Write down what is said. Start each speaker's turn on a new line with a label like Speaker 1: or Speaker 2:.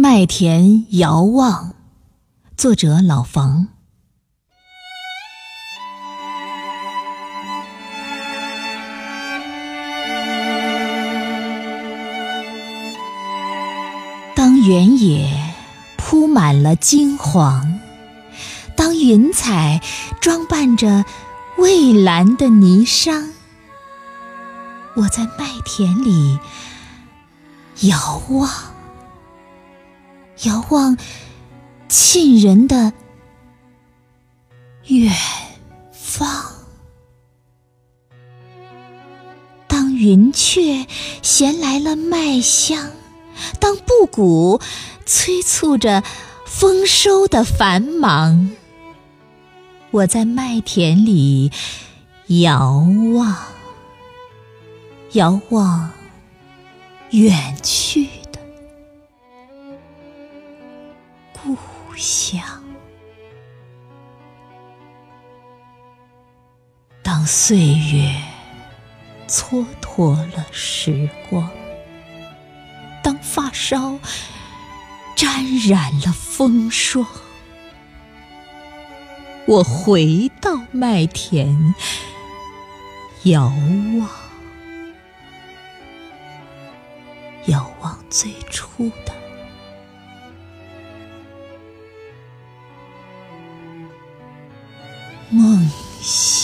Speaker 1: 麦田遥望，作者老房。当原野铺满了金黄，当云彩装扮着蔚蓝的霓裳，我在麦田里遥望。遥望沁人的远方，当云雀衔来了麦香，当布谷催促着丰收的繁忙，我在麦田里遥望，遥望远去。故乡。当岁月蹉跎了时光，当发梢沾染了风霜，我回到麦田，遥望，遥望最初的。梦醒